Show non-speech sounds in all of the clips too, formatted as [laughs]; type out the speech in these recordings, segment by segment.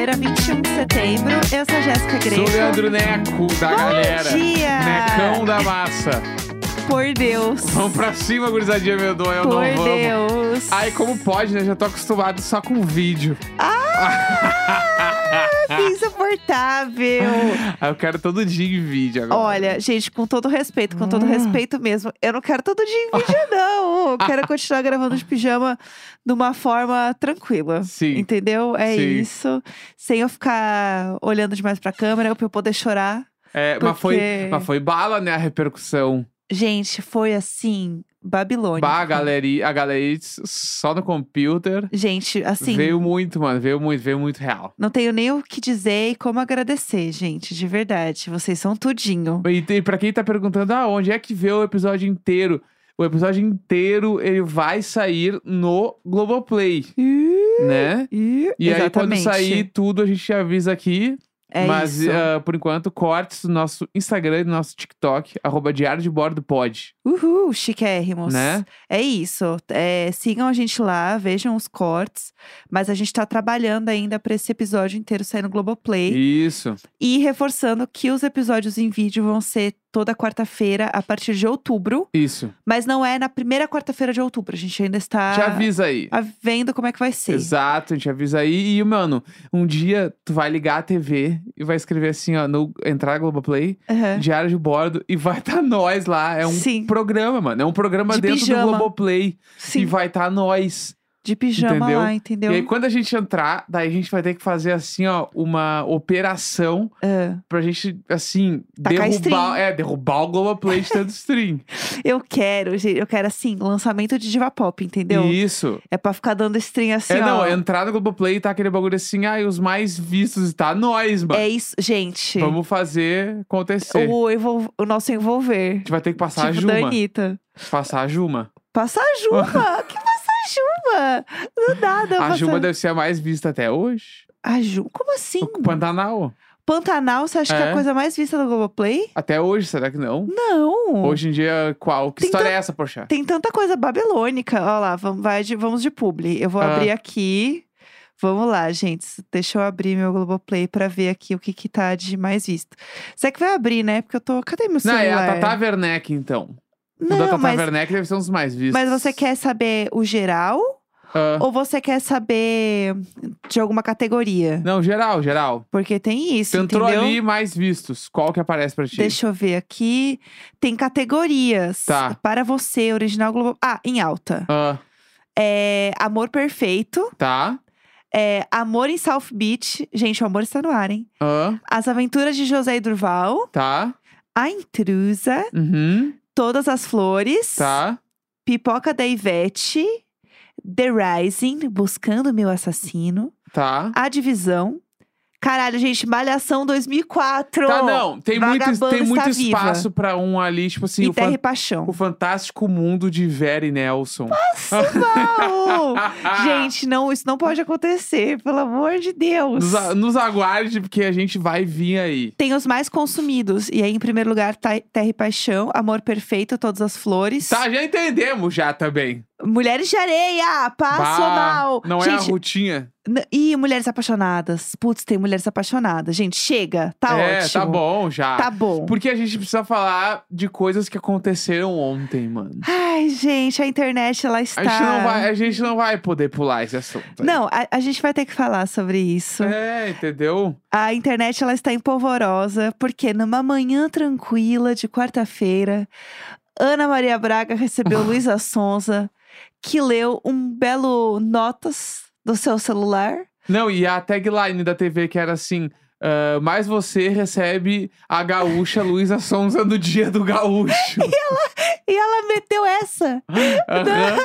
Quinta-feira, 21 de setembro. Eu sou a Jéssica Greco. Sou o Leandro Neco da Bom galera. dia! Necão da massa. Por Deus. Vamos pra cima, gurizadinha medonha, eu Por não vamos. Deus. Ai, como pode, né? Já tô acostumado só com vídeo. [laughs] Que insuportável. Ah, eu quero todo dia em vídeo agora. Olha, gente, com todo respeito, com Ah. todo respeito mesmo, eu não quero todo dia em vídeo, [laughs] não. Eu quero continuar gravando de pijama de uma forma tranquila. Sim. Entendeu? É Sim. isso. Sem eu ficar olhando demais pra câmera, pra eu poder chorar. É, mas, foi, porque- mas foi bala, né? A repercussão. Gente, foi assim, Babilônia. Bah, a galeria, a galeria só no computer. Gente, assim, Veio muito, mano. Veio muito, veio muito real. não tenho nem o que dizer e como agradecer, gente, de verdade. Vocês são tudinho. E, e pra quem tá perguntando, ah, onde é que vê o episódio inteiro? O episódio inteiro, ele vai sair no Globoplay, né? E, E aí, quando Exatamente. sair tudo, a gente avisa aqui. É Mas, isso. ah, por enquanto, cortes do nosso Instagram e do nosso TikTok, arroba Diário de Bordo pode, Uhul, chiquérrimos. né? É isso. É, sigam a gente lá, vejam os cortes. Mas a gente tá trabalhando ainda pra esse episódio inteiro sair no Globoplay. Isso. E reforçando que os episódios em vídeo vão ser toda quarta-feira, a partir de outubro. Isso. Mas não é na primeira quarta-feira de outubro. A gente ainda está Te avisa aí. a- vendo como é que vai ser. Exato, a gente avisa aí. E, mano, um dia tu vai ligar a TV e vai escrever assim, ó, no entrar Globoplay, Aham. Diário de Bordo, e vai estar tá [laughs] nós lá. É um Sim. programa, mano. É um programa De dentro pijama. do Globoplay. Sim, E vai estar tá nós. De pijama entendeu? lá, entendeu? E aí, quando a gente entrar, daí a gente vai ter que fazer assim, ó, uma operação Ah, pra gente, assim, Tacar derrubar. É, derrubar o Globoplay de tanto stream. [laughs] eu quero, gente, eu quero assim, lançamento de diva pop, entendeu? Isso. É pra ficar dando stream assim, é, não, ó. entrar no Globoplay e tá aquele bagulho assim, ah, e os mais vistos tá nós, mano. É isso, gente. Vamos fazer acontecer. O, envol- o nosso A envolver. gente vai ter que passar a tipo da Juma. Anitta. Passar a Juma. Passar a Juma! [laughs] que passar a Juma? Do nada. A passar- Juma deve ser a mais vista até hoje. A Ju... Como assim? O Pantanal. Pantanal, você acha que é É. a coisa mais vista do Globoplay? Até hoje, será que não? Não. Hoje em dia, qual? Que Tem história tan- é essa, poxa? Tem tanta coisa babilônica. Olha lá, vamos, de, vamos de publi. Eu vou Ah. abrir aqui. Vamos lá, gente. Deixa eu abrir meu Globoplay pra ver aqui o que, que tá de mais visto. Você que vai abrir, né? Porque eu tô. Cadê meu Não, celular? é a Tata Werneck, então. O da Não, Tata mas, Werneck deve ser um dos mais vistos. mas você quer saber o geral? Ah, Ou você quer saber de alguma categoria? Não, geral, geral. Porque tem isso, Tu entrou entendeu? ali, mais vistos. Qual que aparece pra ti? Deixa eu ver aqui. Tem categorias. Tá. Para você, original Globo. Ah, em alta. Ah, É Amor Perfeito. tá. É Amor em South Beach. Gente, o amor está no ar, hein? Ah, As Aventuras de José e Durval. tá. A Intrusa. Uhum. Todas as Flores. Tá. Pipoca da Ivete. The Rising. Buscando Meu Assassino. Tá. A Divisão. Caralho, gente, Malhação 2004. Tá, não. Tem muito, tem muito viva. espaço pra um ali, tipo assim, e o, Terra e Paixão. o fantástico mundo de Vera e Nelson. Não! [laughs] gente, não, isso não pode acontecer, pelo amor de Deus. Nos, a- nos aguarde, porque a gente vai vir aí. Tem os mais consumidos. E aí, em primeiro lugar, tá Terra e Paixão, Amor Perfeito, Todas as Flores. Tá, já entendemos já também. Mulheres de Areia, Passo Bah, Mal. Não é a gente, Rutinha. n- E Mulheres Apaixonadas. Putz, tem Mulheres Apaixonadas. Gente, chega. Tá é, ótimo. tá bom já. Tá bom. Porque a gente precisa falar de coisas que aconteceram ontem, mano. Ai, gente, a internet, ela está... A gente não vai, a gente não vai poder pular esse assunto. aí. Não, a, a gente vai ter que falar sobre isso. É, entendeu? A internet ela está empolvorosa porque numa manhã tranquila de quarta-feira, Ana Maria Braga recebeu [laughs] Luísa Sonza, que leu um belo notas do seu celular. Não, e a tagline da TV que era assim. ah, mas você recebe a gaúcha Luísa Sonza no dia do gaúcho. [laughs] E ela meteu essa. Aham.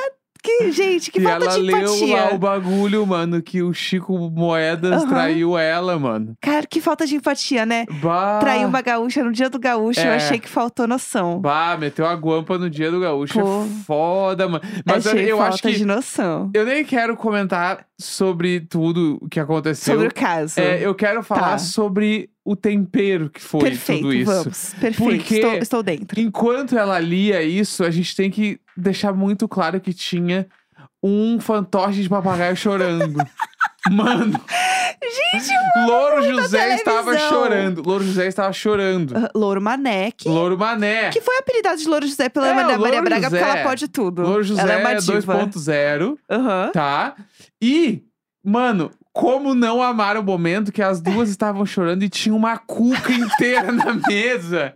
Que, gente, que e falta ela de leu empatia. lá o bagulho, mano, que o Chico Moedas Aham. traiu ela, mano. Cara, que falta de empatia, né? Bah, Traiu uma gaúcha no dia do gaúcho, eu É. achei que faltou noção. Bah, meteu a guampa no dia do gaúcho. Pô. É foda, mano. Mas eu, achei eu falta acho que. de noção. Eu nem quero comentar sobre tudo o que aconteceu. Sobre o caso. É, eu quero falar Tá. sobre o tempero que foi Perfeito, tudo isso. vamos. Perfeito, Porque- estou, estou dentro. Enquanto ela lia isso, a gente tem que deixar muito claro que tinha um fantoche de papagaio chorando. [laughs] Mano. Gente, Louro José estava chorando. Louro José estava chorando. Ah, Louro Mané, que, Louro Mané. que foi apelidado de Louro José pela É, Maria, Maria Braga, porque José. ela pode tudo. Louro José ela é uma diva. 2.0, Aham. tá? E, mano, como não amar o momento que as duas [laughs] estavam chorando e tinha uma cuca inteira na mesa?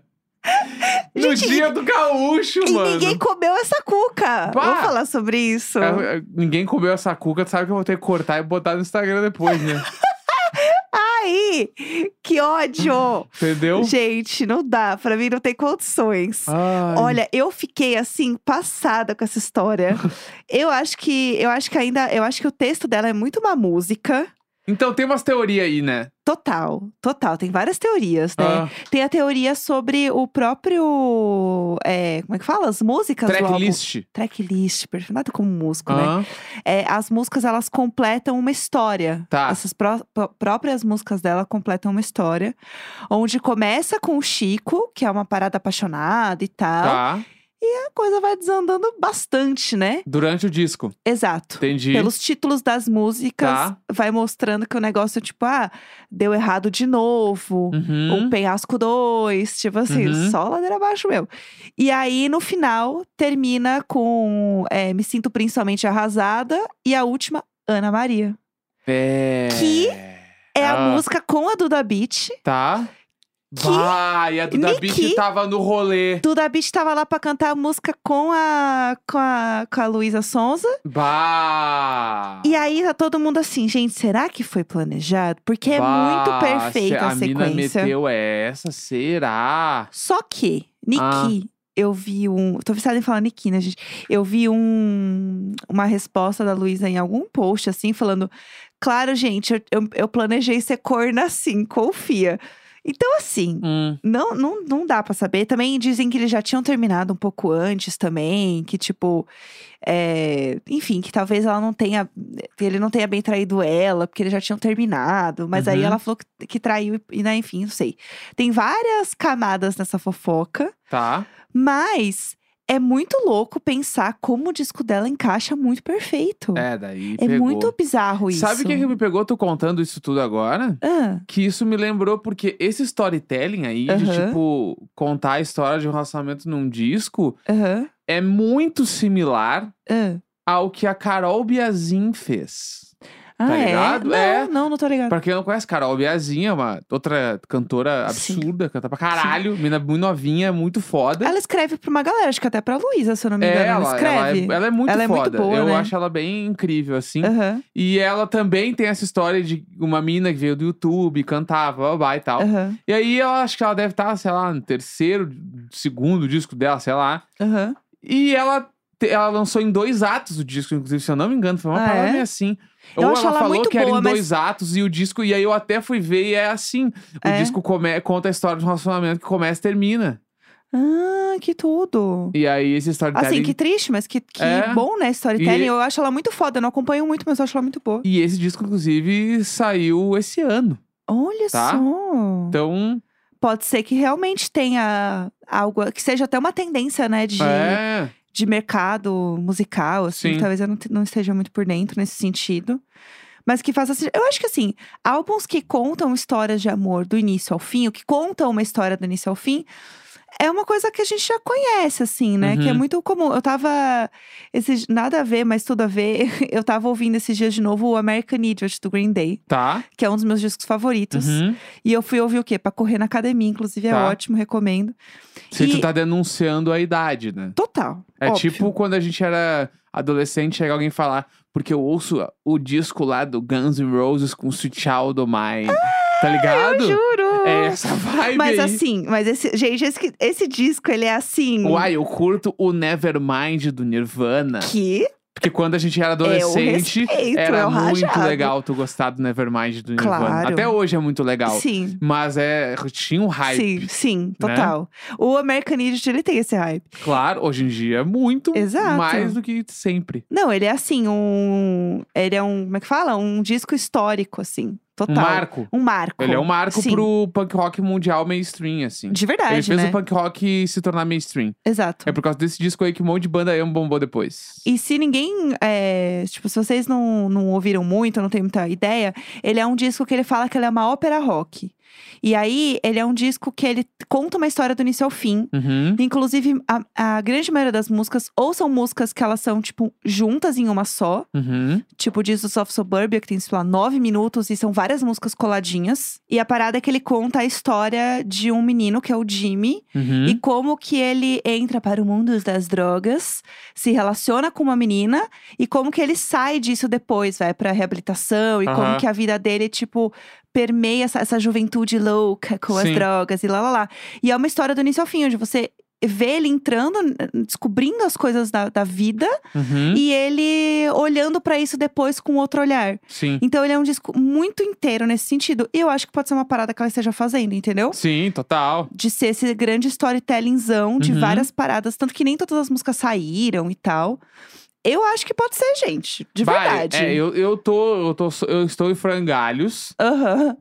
No Gente, dia do gaúcho, E mano. ninguém comeu essa cuca. Pá. Vamos falar sobre isso. É, é, Ninguém comeu essa cuca, tu sabe que eu vou ter que cortar e botar no Instagram depois, né? [laughs] Ai, que ódio! Entendeu? Gente, não dá. Pra mim não tem condições. Ai. Olha, eu fiquei assim passada com essa história. [laughs] eu acho que eu acho que ainda, eu acho que o texto dela é muito uma música. Então tem umas teorias aí, né? Total, total. Tem várias teorias, né? Ah, Tem a teoria sobre o próprio. é, como é que fala? As músicas do álbum. tracklist. Tracklist, perfeito. Nada como músico, né? Ah, É, as músicas, elas completam uma história. Tá. Essas pró- próprias músicas dela completam uma história. Onde começa com o Chico, que é uma parada apaixonada e tal. tá. A coisa vai desandando bastante, né? Durante o disco. Exato. Entendi. Pelos títulos das músicas, Tá. vai mostrando que o negócio, tipo, ah, deu errado de novo. Uhum. Um penhasco 2, tipo assim, Uhum. só ladeira abaixo mesmo. E aí, no final, termina com é, Me Sinto Principalmente Arrasada e a última, Ana Maria. É. Que É a Ah. música com a Duda Beat. Tá. Vai, a Duda Niki- Beat tava no rolê. Duda Beat tava lá pra cantar a música com a, com a, com a Luísa Sonza. Bah. E aí tá todo mundo assim, gente, será que foi planejado? Porque é muito Bah, perfeita se a, a mina sequência. meteu essa, será? Só que, Niki, Ah. eu vi um. Tô viciada em falar Niki, né, gente? Eu vi um, uma resposta da Luísa em algum post, assim, falando: Claro, gente, eu, eu, eu planejei ser corna assim, confia. Então, assim. Hum. Não, não, não dá pra saber. Também dizem que eles já tinham terminado um pouco antes também, que tipo, é, enfim, que talvez ela não tenha, ele não tenha bem traído ela, porque eles já tinham terminado. Mas aí Uhum. ela falou que, que traiu e, né, enfim, não sei. Tem várias camadas nessa fofoca, Tá. mas é muito louco pensar como o disco dela encaixa muito perfeito. É, daí É pegou. muito bizarro isso. Sabe o que, que me pegou tu contando isso tudo agora? Ah, Que isso me lembrou porque esse storytelling aí, de Aham. tipo, contar a história de um relacionamento num disco, aham, é muito similar ah. ao que a Carol Biazin fez. Ah, Tá é? ligado? Não, É. não, não tô ligada. Pra quem não conhece, Carol Biazin é uma outra cantora Sim. absurda, canta pra caralho, mina muito novinha, muito foda. Ela escreve pra uma galera, acho que até pra Luísa, se eu não me engano. é, ela, ela, ela, escreve. é, ela é muito Ela é muito foda. boa, Eu né? acho ela bem incrível, assim. Aham, E ela também tem essa história de uma mina que veio do YouTube, cantava, babá e tal. aham, E aí eu acho que ela deve estar, sei lá, no terceiro, segundo disco dela, sei lá. aham. E ela, ela lançou em dois atos o disco, inclusive, se eu não me engano, foi uma Ah, parada é? meio assim. Eu Ou acho ela ela falou muito que era boa, em mas- dois atos e o disco, e aí eu até fui ver e é assim. O É? disco come, conta a história de um relacionamento que começa e termina. Ah, que tudo. E aí esse storytelling. Assim, que triste, mas que, que É. bom, né? Storytelling. E- Eu acho ela muito foda. Eu não acompanho muito, mas eu acho ela muito boa. E esse disco, inclusive, saiu esse ano. Olha Tá. só. Então, Pode ser que realmente tenha algo. Que seja até uma tendência, né? De, é. De mercado musical, assim. Talvez eu não, não esteja muito por dentro nesse sentido. Mas que faça. Eu acho que assim, álbuns que contam histórias de amor do início ao fim, o que contam uma história do início ao fim, é uma coisa que a gente já conhece, assim, né? Que é Uhum. muito comum. Eu tava. Esses, nada a ver, mas tudo a ver. [laughs] Eu tava ouvindo esses dias de novo o American Idiot do Green Day, Tá. que é um dos meus discos favoritos. Uhum. E eu fui ouvir o quê? Pra correr na academia, inclusive é Tá. ótimo, recomendo. Se E- tu tá denunciando a idade, né? Total. É óbvio. tipo quando a gente era adolescente, chega alguém falar, porque eu ouço o disco lá do Guns N' Roses com Sweet Child O' Mine. Tá ligado? Eu juro! É essa vibe Mas aí. assim, mas esse, gente, esse, esse disco, ele é assim. Uai, eu curto o Nevermind do Nirvana. Que Porque quando a gente era adolescente, respeito, é era muito rajado. legal tu gostar do Nevermind do Nirvana. Claro. Até hoje é muito legal. Sim. Mas é, tinha um hype. Sim, sim, né? total. O American Idiot, ele tem esse hype. Claro, hoje em dia, muito Exato. mais do que sempre. Não, ele é assim, um. Ele é um. Como é que fala? Um disco histórico, assim. Total. Um marco. Um marco. Ele é um marco Sim. pro punk rock mundial mainstream, assim. De verdade, Ele fez né? o punk rock se tornar mainstream. Exato. É por causa desse disco aí que um monte de banda emo bombou depois. E se ninguém, é, tipo, se vocês não, não ouviram muito, não tem muita ideia, ele é um disco que ele fala que ele é uma ópera rock. E aí, ele é um disco que ele conta uma história do início ao fim. Uhum. Inclusive, a, a grande maioria das músicas, ou são músicas que elas são, tipo, juntas em uma só. Uhum. Tipo, Jesus of Suburbia, que tem, sei lá, nove minutos e são várias músicas coladinhas. E a parada é que ele conta a história de um menino, que é o Jimmy, Uhum. e como que ele entra para o mundo das drogas, se relaciona com uma menina e como que ele sai disso depois, vai pra reabilitação e como que a vida dele, tipo, permeia essa, essa juventude louca com as Sim. drogas e lá lá lá. E é uma história do início ao fim, onde você vê ele entrando, descobrindo as coisas da, da vida Uhum. e ele olhando pra isso depois com outro olhar. Sim. Então ele é um disco muito inteiro nesse sentido. E eu acho que pode ser uma parada que ela esteja fazendo, entendeu? Sim, total. de ser esse grande storytellingzão de Uhum. várias paradas, tanto que nem todas as músicas saíram e tal. Eu acho que pode ser, gente, de Vai, verdade. É, eu, eu tô. Eu tô. Eu estou em frangalhos. Aham.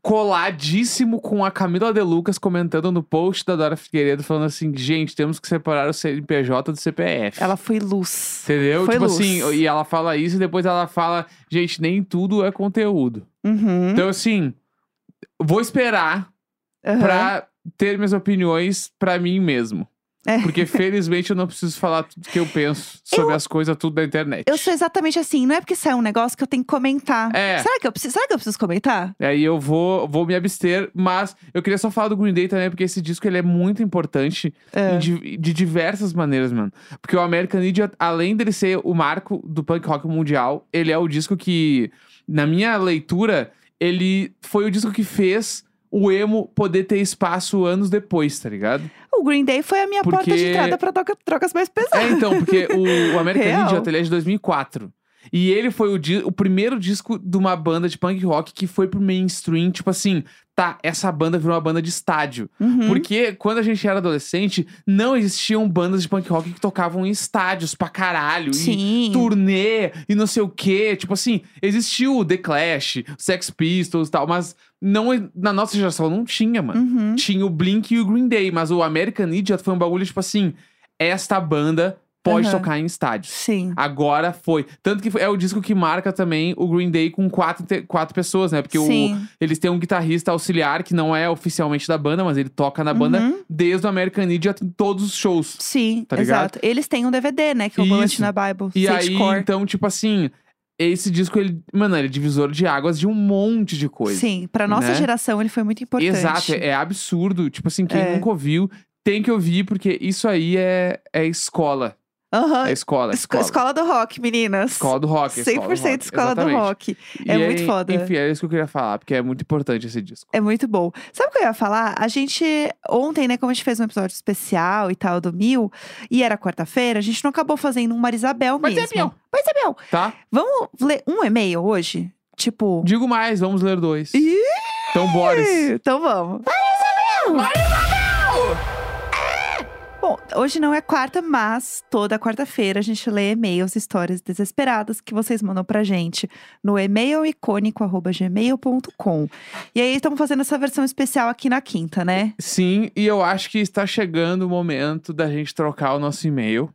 Coladíssimo com a Camila De Lucas comentando no post da Dora Figueiredo, falando assim: gente, temos que separar o CNPJ do CPF. Ela foi luz. Entendeu? Foi tipo luz. assim, e ela fala isso e depois ela fala, gente, nem tudo é conteúdo. Uhum. Então, assim, vou esperar aham. pra ter minhas opiniões pra mim mesmo. É. Porque [laughs] felizmente eu não preciso falar tudo que eu penso sobre as coisas tudo da internet. Eu sou exatamente assim. Não é porque sai um negócio que eu tenho que comentar. É. Será que eu preciso, será que eu preciso comentar? Aí eu vou, vou me abster, mas eu queria só falar do Green Day também, porque esse disco ele é muito importante É. di- de diversas maneiras, mano. Porque o American Idiot, além dele ser o marco do punk rock mundial, ele é o disco que, na minha leitura, ele foi o disco que fez o emo poder ter espaço anos depois, tá ligado? O Green Day foi a minha porta de Porque- entrada pra troca- trocas mais pesadas. É, então, porque o, o [laughs] American Real. Idiot ele é de 2004. E ele foi o, di- o primeiro disco de uma banda de punk rock que foi pro mainstream, tipo assim, tá, essa banda virou uma banda de estádio. Uhum. Porque quando a gente era adolescente, não existiam bandas de punk rock que tocavam em estádios pra caralho. E Sim. turnê e não sei o quê. Tipo assim, existiu o The Clash, Sex Pistols e tal, mas não, na nossa geração não tinha, mano. Uhum. Tinha o Blink e o Green Day, mas o American Idiot foi um bagulho tipo assim: esta banda pode Aham. tocar em estádios. Sim. Agora foi. Tanto que é o disco que marca também o Green Day com quatro, quatro pessoas, né? Porque o, eles têm um guitarrista auxiliar que não é oficialmente da banda, mas ele toca na banda Uhum. desde o American Idiot em todos os shows. Sim, Tá ligado? exato. Eles têm um DVD, né? Que é o Bullet na Bible. E aí, Core. então, tipo assim, esse disco, ele, mano, ele é divisor de águas de um monte de coisa. Sim, pra nossa né? geração ele foi muito importante. Exato, é, é absurdo. Tipo assim, quem É. nunca ouviu tem que ouvir, porque isso aí é, é escola. Aham. É escola, Esco- escola. Escola do rock, meninas. Escola do rock. 100% escola do rock, escola do rock. É E muito foda. Enfim, é isso que eu queria falar, porque é muito importante esse disco. É muito bom. Sabe o que eu ia falar? A gente, ontem, né, como a gente fez um episódio especial e tal do Mil, e era quarta-feira, a gente não acabou fazendo um Marisabel mesmo. Marisabel. Marisabel. Tá? Vamos ler um e-mail hoje? Tipo. Digo mais, vamos ler dois. Ih! Então, Boris. Então vamos. Bom, hoje não é quarta, mas toda quarta-feira a gente lê e-mails, histórias desesperadas que vocês mandam pra gente no e-mailicônico.gmail.com. E aí estamos fazendo essa versão especial aqui na quinta, né? Sim, e eu acho que está chegando o momento da gente trocar o nosso e-mail.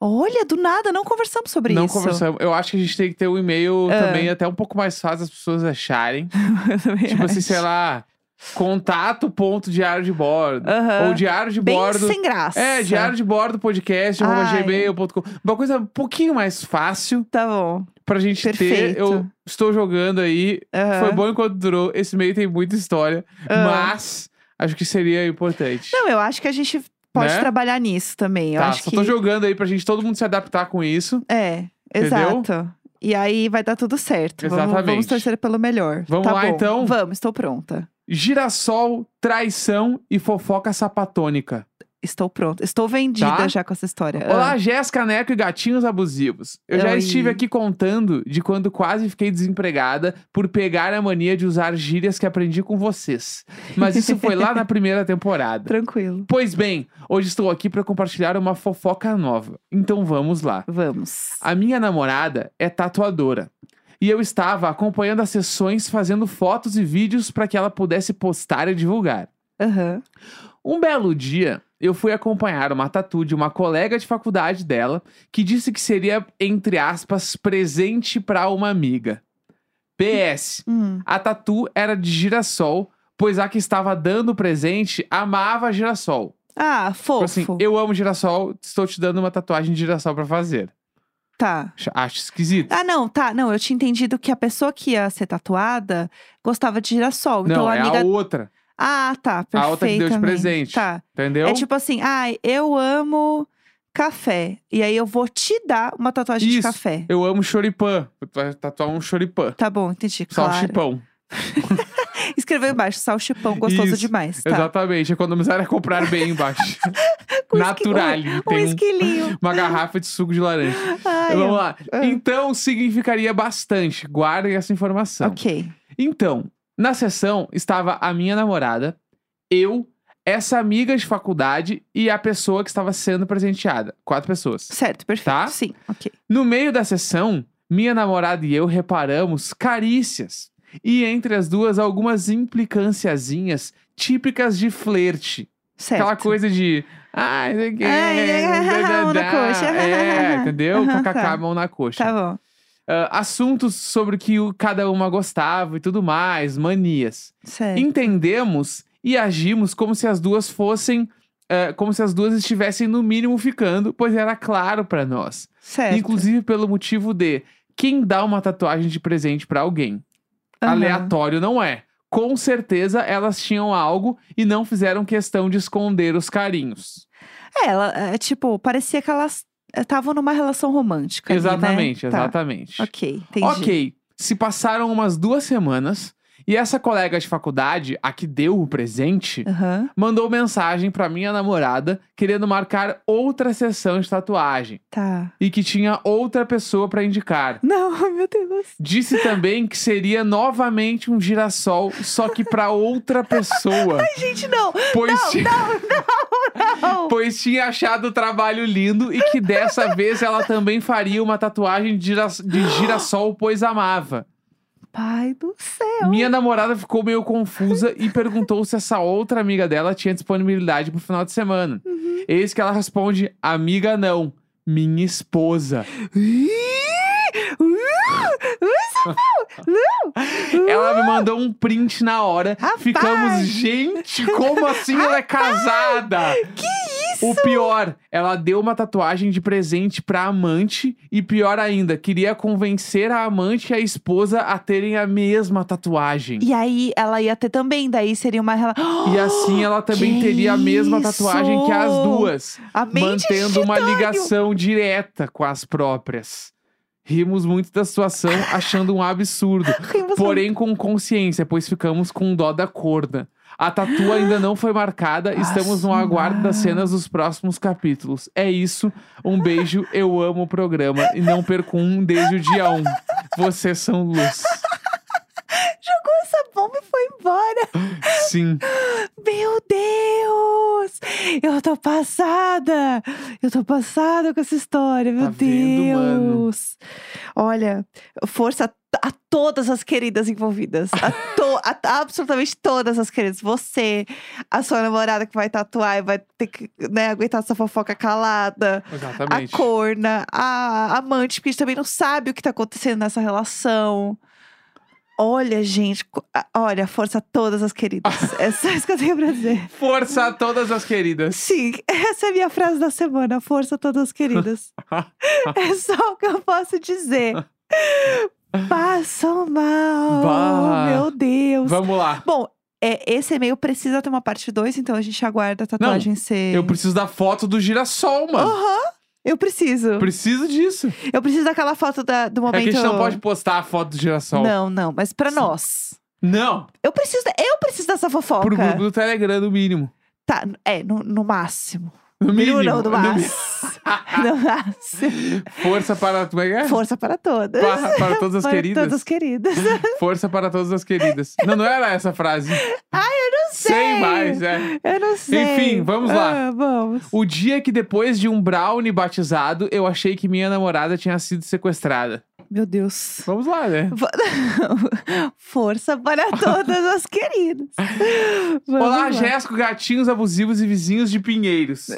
Olha, do nada, não conversamos sobre Não isso. conversamos. Eu acho que a gente tem que ter um e-mail Ah. também até um pouco mais fácil das pessoas acharem. [laughs] Tipo assim, acho. sei lá, contato ponto diário de bordo. Aham. Ou diário de Bem bordo. sem graça. É, diário de bordo podcast, gmail.com. Uma coisa um pouquinho mais fácil Tá bom. pra gente ter. Perfeito. Eu estou jogando aí. Aham. Foi bom enquanto durou. Esse meio tem muita história. Ah. Mas acho que seria importante. Não, eu acho que a gente pode Né? trabalhar nisso também. Eu tá, acho só que... tô jogando aí pra gente todo mundo se adaptar com isso. É, Entendeu? exato. E aí vai dar tudo certo. Vamos, vamos Exatamente. torcer pelo melhor. Vamos Tá lá, bom. então? Vamos, estou pronta. Girassol, traição e fofoca sapatônica. Estou pronta. Estou vendida Tá? já com essa história. Olá, Jéssica Neco e gatinhos abusivos. Eu já Oi. estive aqui contando de quando quase fiquei desempregada por pegar a mania de usar gírias que aprendi com vocês. Mas isso foi lá na [laughs] primeira Ah, temporada. Tranquilo. Pois bem, hoje estou aqui para compartilhar uma fofoca nova. Então vamos lá. Vamos. A minha namorada é tatuadora. E eu estava acompanhando as sessões, fazendo fotos e vídeos para que ela pudesse postar e divulgar. Aham. Um belo dia, eu fui acompanhar uma tatu de uma colega de faculdade dela que disse que seria, entre aspas, presente para uma amiga. PS. Hum. A tatu era de girassol, pois a que estava dando o presente amava girassol. Ah, Tipo fofo. assim, eu amo girassol, estou te dando uma tatuagem de girassol pra fazer. Tá. Acho- esquisito. Ah, não, tá. Não, eu tinha entendido que a pessoa que ia ser tatuada gostava de girassol. então Não, a é amiga. a outra, Ah, tá. A outra que deu de presente. Tá. entendeu? É tipo assim, ah, eu amo café. E aí eu vou te dar uma tatuagem de Isso. café. Eu amo choripã. Tatuar um choripã. Tá bom, entendi. Claro. Salchipão. [laughs] Escreveu embaixo, salchipão gostoso Isso, demais. Tá. Exatamente. Economizar é comprar bem embaixo. [laughs] Esqui- Um, um- esquilinho. [laughs] uma garrafa de suco de laranja. Ai, Vamos lá. ah. Então, significaria bastante. Guardem essa informação. Ok. Então, na sessão estava a minha namorada, eu, essa amiga de faculdade e a pessoa que estava sendo presenteada. Quatro pessoas. Certo, perfeito. Tá? Sim, ok. No meio da sessão, minha namorada e eu reparamos carícias. E entre as duas, algumas implicânciazinhas típicas de flerte. Certo. Aquela coisa de. Ai, não sei o quê, Ai, dadadá". mão na coxa. É, entendeu? Aham, KKK, tá. mão na coxa. Tá bom. Ah, assuntos sobre que o- cada uma gostava e tudo mais, manias. Certo. Entendemos e agimos como se as duas fossem. ah, como se as duas estivessem no mínimo ficando, pois era claro pra nós. Certo. Inclusive pelo motivo de quem dá uma tatuagem de presente pra alguém. Aham. Aleatório não é. Com certeza elas tinham algo e não fizeram questão de esconder os carinhos. É, ela, é, tipo, parecia que elas estavam numa relação romântica. ali, né? exatamente, Tá. exatamente. Ok, entendi. Ok, se passaram umas duas semanas e essa colega de faculdade, a que deu o presente, Aham. mandou mensagem pra minha namorada querendo marcar outra sessão de tatuagem Tá. e que tinha outra pessoa pra indicar. Não, ai, [laughs] meu Deus. Disse também que seria novamente um girassol, só que pra outra pessoa. [laughs] Gente, não. Pois, ti- [laughs] Não. pois tinha achado o trabalho lindo e que dessa vez ela também faria uma tatuagem de girassol, pois amava. Pai do céu. Minha namorada ficou meio confusa e perguntou se essa outra amiga dela tinha disponibilidade pro final de semana. Eis que ela responde: Amiga, não. Minha esposa. Ela me mandou um print na hora. Rapaz! Ficamos, gente, como assim ela é casada? Que isso? O pior, ela deu uma tatuagem de presente pra amante e pior ainda, queria convencer a amante e a esposa a terem a mesma tatuagem. E aí, ela ia ter também, daí seria uma relação. E assim ela também [gasps] Que teria a mesma tatuagem que as duas, A mantendo uma ligação direta com as próprias. Rimos muito da situação, [laughs] achando um absurdo. [laughs] Rimos Porém, com consciência, pois ficamos com dó da corda. A tatu ainda não foi marcada, [gasps] estamos no Nossa, aguardo das cenas dos próximos capítulos. É isso, um beijo, eu amo o programa e não perco um desde o dia 1. Vocês são luz. Jogou essa bomba e foi embora. Sim. Meu Deus! Eu tô passada! Eu tô passada com essa história, meu Tá vendo? Deus! Olha, força a todas as queridas envolvidas. A, to- a- absolutamente todas as queridas. Você, a sua namorada que vai tatuar e vai ter que né, aguentar essa fofoca calada. Exatamente. A corna, a amante, porque a gente também não sabe o que tá acontecendo nessa relação. Olha, gente, olha, força a todas as queridas. [laughs] é só isso que eu tenho pra dizer. Força a todas as queridas. Sim, essa é a minha frase da semana. Força a todas as queridas. [laughs] é só o que eu posso dizer. Passam mal. Bah. Meu Deus. Vamos lá. Bom, é, esse e-mail precisa ter uma parte 2, então a gente aguarda a tatuagem ser. Eu preciso da foto do girassol, mano. Aham, eu preciso. Preciso disso. Eu preciso daquela foto da- do É momento. que a gente não pode postar a foto do girassol. Não, não, mas pra nós. Não. Eu preciso, eu preciso dessa fofoca. Pro grupo do Telegram, no mínimo. Tá, é, no, no máximo. No Mínimo não, no máximo. [laughs] no máximo. Força para. Como é que é? Força para todas. Para, para todas as Para queridas. todas as queridas. Força para todas as queridas. Não, não era essa a frase. Ai, sei. Mais, é. Eu não sei. Enfim, vamos lá. Ah, vamos. O dia que depois de um brownie batizado, eu achei que minha namorada tinha sido sequestrada. Meu Deus. Vamos lá, né? [laughs] Força para todas as queridas. Vamos Olá, lá. Jéssico, gatinhos abusivos e vizinhos de Pinheiros.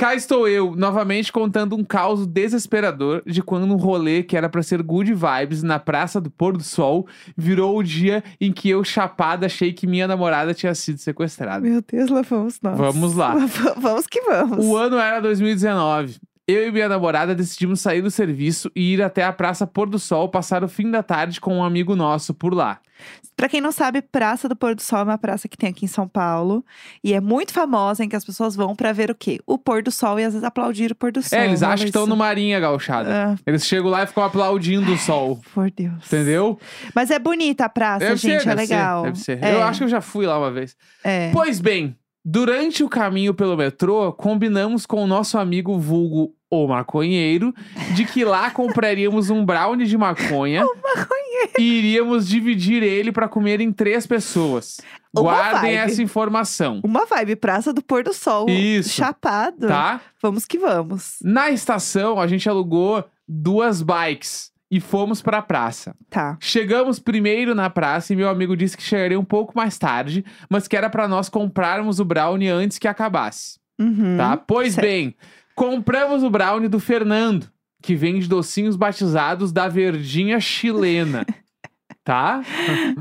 Cá estou eu, novamente contando um caos desesperador de quando um rolê que era pra ser good vibes na Praça do Pôr do Sol virou o dia em que eu, chapada, achei que minha namorada tinha sido sequestrada. Meu Deus, lá vamos nós. Vamos lá. [laughs] Vamos que vamos. O ano era 2019. Eu e minha namorada decidimos sair do serviço e ir até a Praça Pôr do Sol passar o fim da tarde com um amigo nosso por lá. Pra quem não sabe, Praça do Pôr do Sol é uma praça que tem aqui em São Paulo. E é muito famosa em que as pessoas vão pra ver o quê? O pôr do sol e às vezes aplaudir o pôr do sol. É, eles Uma acham que estão no Marinha Gauchada. Ah, Eles chegam lá e ficam aplaudindo o sol. por Deus. Entendeu? Mas é bonita a praça, Deve gente, ser, é deve legal. ser, deve ser. É, Eu acho que eu já fui lá uma vez. é. Pois bem, durante o caminho pelo metrô, combinamos com o nosso amigo vulgo o maconheiro de que lá compraríamos um brownie de maconha [laughs] e iríamos dividir ele para comer em três pessoas. Uma Guardem vibe. essa informação, Uma vibe, Praça do Pôr do Sol. Isso. Chapado. tá? Vamos que vamos. Na estação, a gente alugou duas bikes e fomos para a praça. Tá. Chegamos primeiro na praça e meu amigo disse que chegaria um pouco mais tarde, mas que era para nós comprarmos o brownie antes que acabasse, Uhum. tá? Pois certo. bem, compramos o brownie do Fernando, que vende docinhos batizados da verdinha chilena, [laughs] tá?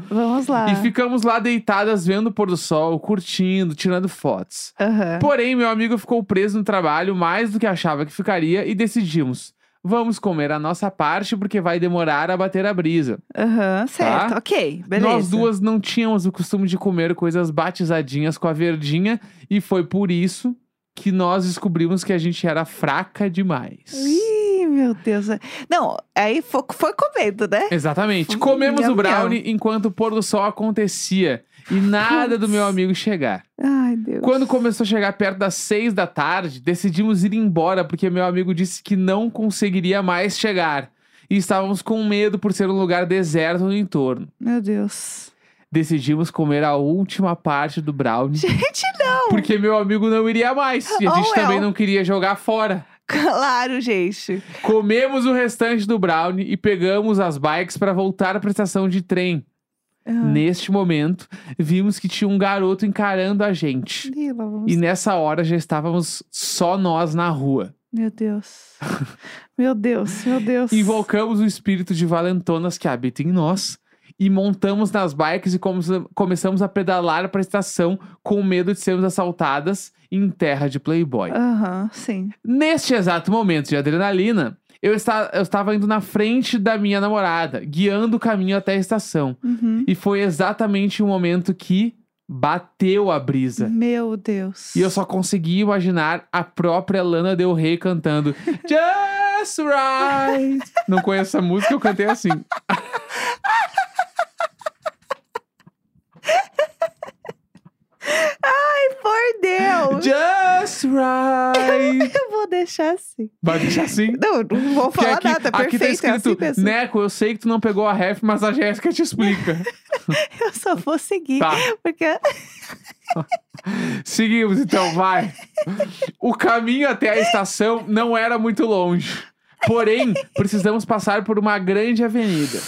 Vamos lá. E ficamos lá deitadas vendo o pôr do sol, curtindo, tirando fotos. Aham. Porém, meu amigo ficou preso no trabalho mais do que achava que ficaria e decidimos. Vamos comer a nossa parte porque vai demorar a bater a brisa. Aham, certo. Tá? Ok, beleza. Nós duas não tínhamos o costume de comer coisas batizadinhas com a verdinha e foi por isso que nós descobrimos que a gente era fraca demais. Ih, meu Deus. Não, aí foi, foi comendo, né? Exatamente. Comemos o brownie enquanto o pôr do sol acontecia e nada do meu amigo chegar. Ai, Deus. Quando começou a chegar perto das seis da tarde, decidimos ir embora porque meu amigo disse que não conseguiria mais chegar. E estávamos com medo por ser um lugar deserto no entorno. Meu Deus. Decidimos comer a última parte do brownie. Gente, não! Porque meu amigo não iria mais. E a Oh, gente também well. não queria jogar fora. Claro, gente. Comemos o restante do brownie e pegamos as bikes para voltar para a estação de trem. Ah, Neste momento, vimos que tinha um garoto encarando a gente. lá vamos- E nessa hora já estávamos só nós na rua. Meu Deus. meu Deus, meu Deus. [laughs] Invocamos o espírito de valentonas que habita em nós e montamos nas bikes e come- começamos a pedalar para a estação com medo de sermos assaltadas em terra de playboy. Aham, sim. Neste exato momento de adrenalina, eu, esta- eu estava indo na frente da minha namorada, guiando o caminho até a estação. Uhum. E foi exatamente o momento que bateu a brisa. Meu Deus. E eu só consegui imaginar a própria Lana Del Rey cantando [laughs] Just Right. Não conheço essa música, eu cantei assim. [laughs] Ai, por Deus! Just Right. [laughs] Eu vou deixar assim. Vai deixar assim? Não, não vou falar aqui, nada, aqui perfeito, tá é escrito, assim mesmo. Neco, eu sei que tu não pegou a ref, mas a Jéssica te explica. [laughs] Eu só vou seguir, Tá. porque... [laughs] Seguimos então, vai. O caminho até a estação não era muito longe. Porém, precisamos passar por uma grande avenida.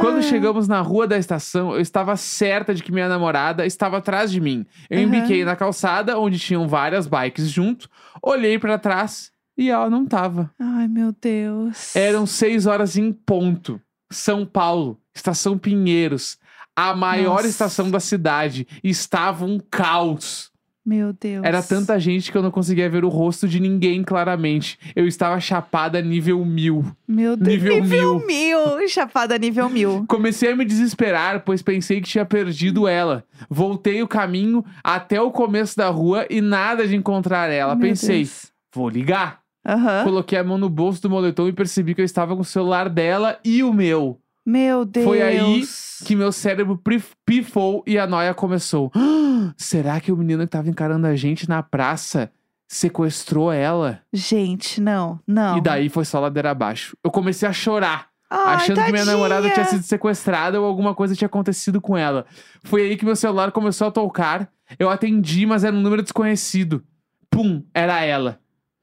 Quando Ah. chegamos na rua da estação, eu estava certa de que minha namorada estava atrás de mim. Eu Aham. embiquei na calçada, onde tinham várias bikes junto, olhei pra trás e ela não tava. Ai, meu Deus. Eram seis horas em ponto. São Paulo, estação Pinheiros, a maior Nossa. estação da cidade. Estava um caos. Meu Deus. Era tanta gente que eu não conseguia ver o rosto de ninguém claramente. Eu estava chapada nível mil. Meu Deus. nível nível mil. Chapada nível mil. [laughs] Comecei a me desesperar, pois pensei que tinha perdido ela. Voltei o caminho até o começo da rua e nada de encontrar ela. Meu Pensei, Deus. vou ligar. Aham. Coloquei a mão no bolso do moletom e percebi que eu estava com o celular dela e o meu. Meu Deus. Foi aí Que meu cérebro pifou e a noia começou. "Ah, [gasps] Será que o menino que tava encarando a gente na praça sequestrou ela? Gente, não, não. E daí foi só ladeira abaixo. Eu comecei a chorar, Ai, achando que minha tadinha. namorada tinha sido sequestrada ou alguma coisa tinha acontecido com ela. Foi aí que meu celular começou a tocar. Eu atendi, mas era um número desconhecido. Pum, era ela.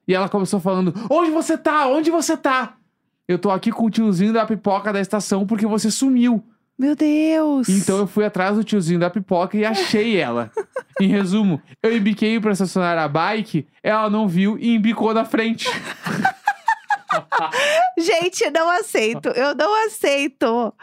E ela começou falando: Onde você tá? Onde você tá? Eu tô aqui com o tiozinho da pipoca da estação porque você sumiu. Meu Deus. Então eu fui atrás do tiozinho da pipoca e achei ela. em resumo, eu embiquei pra estacionar a bike, ela não viu e embicou na frente. [laughs] Gente, eu não aceito. Eu não aceito.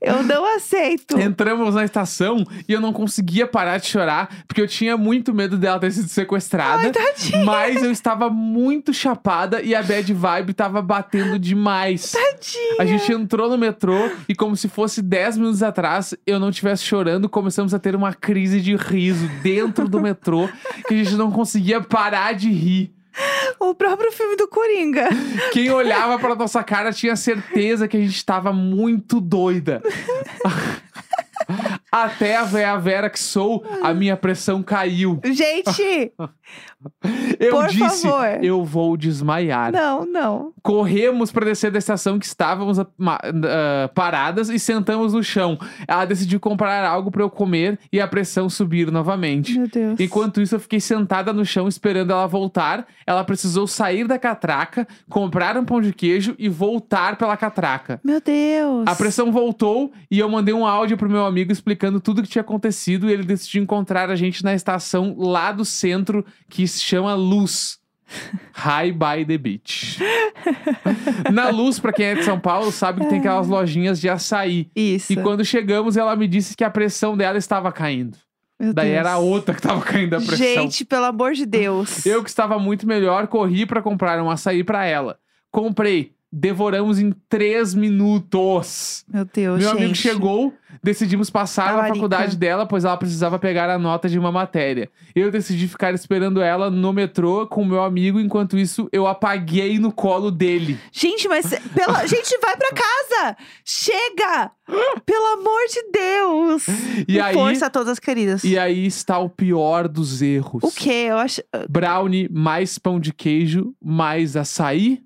Eu não aceito. Entramos na estação e eu não conseguia parar de chorar, porque eu tinha muito medo dela ter sido sequestrada. Ai, tadinha. mas eu estava muito chapada e a bad vibe tava batendo demais. Tadinha. A gente entrou no metrô e, como se fosse 10 minutos atrás, eu não estivesse chorando, começamos a ter uma crise de riso dentro do metrô, que a gente não conseguia parar de rir. O próprio filme do Coringa. Quem olhava pra nossa cara tinha certeza que a gente estava muito doida. [laughs] Até a véia Vera que sou, a minha pressão caiu. Gente, Eu Por disse, favor. eu vou desmaiar. não, não. Corremos para descer da estação que estávamos ah, paradas e sentamos no chão. Ela decidiu comprar algo para eu comer e a pressão subir novamente. Meu Deus. Enquanto isso, eu fiquei sentada no chão esperando ela voltar. Ela precisou sair da catraca, comprar um pão de queijo e voltar pela catraca. Meu Deus. A pressão voltou e eu mandei um áudio pro meu amigo explicando tudo o que tinha acontecido e ele decidiu encontrar a gente na estação lá do centro que se chama Luz. High by the beach. na Luz, pra quem é de São Paulo, sabe que tem aquelas lojinhas de açaí. Isso. E quando chegamos, ela me disse que a pressão dela estava caindo. Meu Daí Deus. era a outra que tava caindo a pressão. Gente, pelo amor de Deus. Eu que estava muito melhor, corri pra comprar um açaí pra ela. Comprei. Devoramos em três minutos. Meu Deus, Meu gente. amigo chegou, decidimos passar na faculdade dela, pois ela precisava pegar a nota de uma matéria. Eu decidi ficar esperando ela no metrô com o meu amigo, enquanto isso eu apaguei no colo dele. Gente, mas pela... [laughs] gente, vai pra casa! Chega! Pelo amor de Deus! E aí, Força a todas queridas. e aí está o pior dos erros. O quê? Eu acho. Brownie mais pão de queijo mais açaí.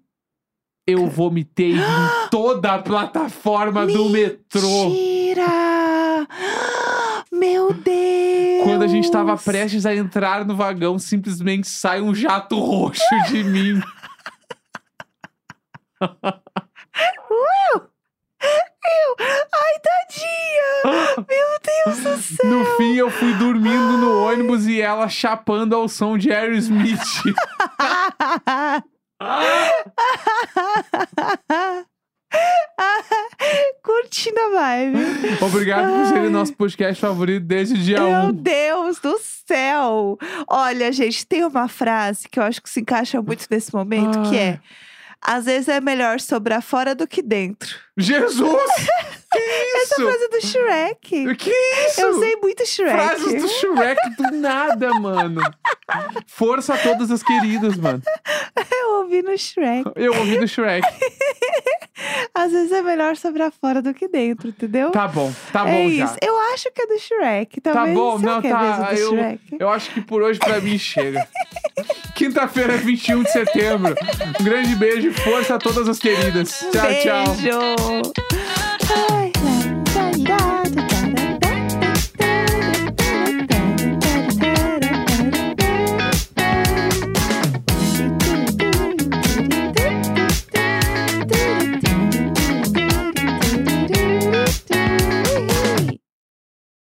Eu vomitei em [gasps] toda a plataforma do metrô. Mentira! [gasps] Meu Deus! Quando a gente tava prestes a entrar no vagão, simplesmente sai um jato roxo de [laughs] mim. Ai, tadinha! Meu Deus do céu! No fim, eu fui dormindo no ônibus e ela chapando ao som de Aerosmith. [laughs] [laughs] [laughs] Curtindo a vibe. Obrigado por ser o nosso podcast favorito desde o dia Meu 1. Deus do céu! Olha, gente, tem uma frase que eu acho que se encaixa muito nesse momento, que é às vezes é melhor sobrar fora do que dentro. Jesus! [laughs] Que Essa isso? frase é do Shrek. Que isso? Eu sei muito Shrek. Frases do Shrek do nada, mano. Força a todas as queridas, mano. [laughs] Eu ouvi no Shrek. Eu ouvi do Shrek. [laughs] Às vezes é melhor sobrar fora do que dentro, entendeu? Tá bom, tá bom é já. isso. Eu acho que é do Shrek. Tá Talvez, bom, não, que é tá. mesmo do Eu, Shrek? eu acho que por hoje pra mim chega. [laughs] Quinta-feira, 21 de setembro. Um grande beijo e força a todas as queridas. Tchau, tchau. Beijo!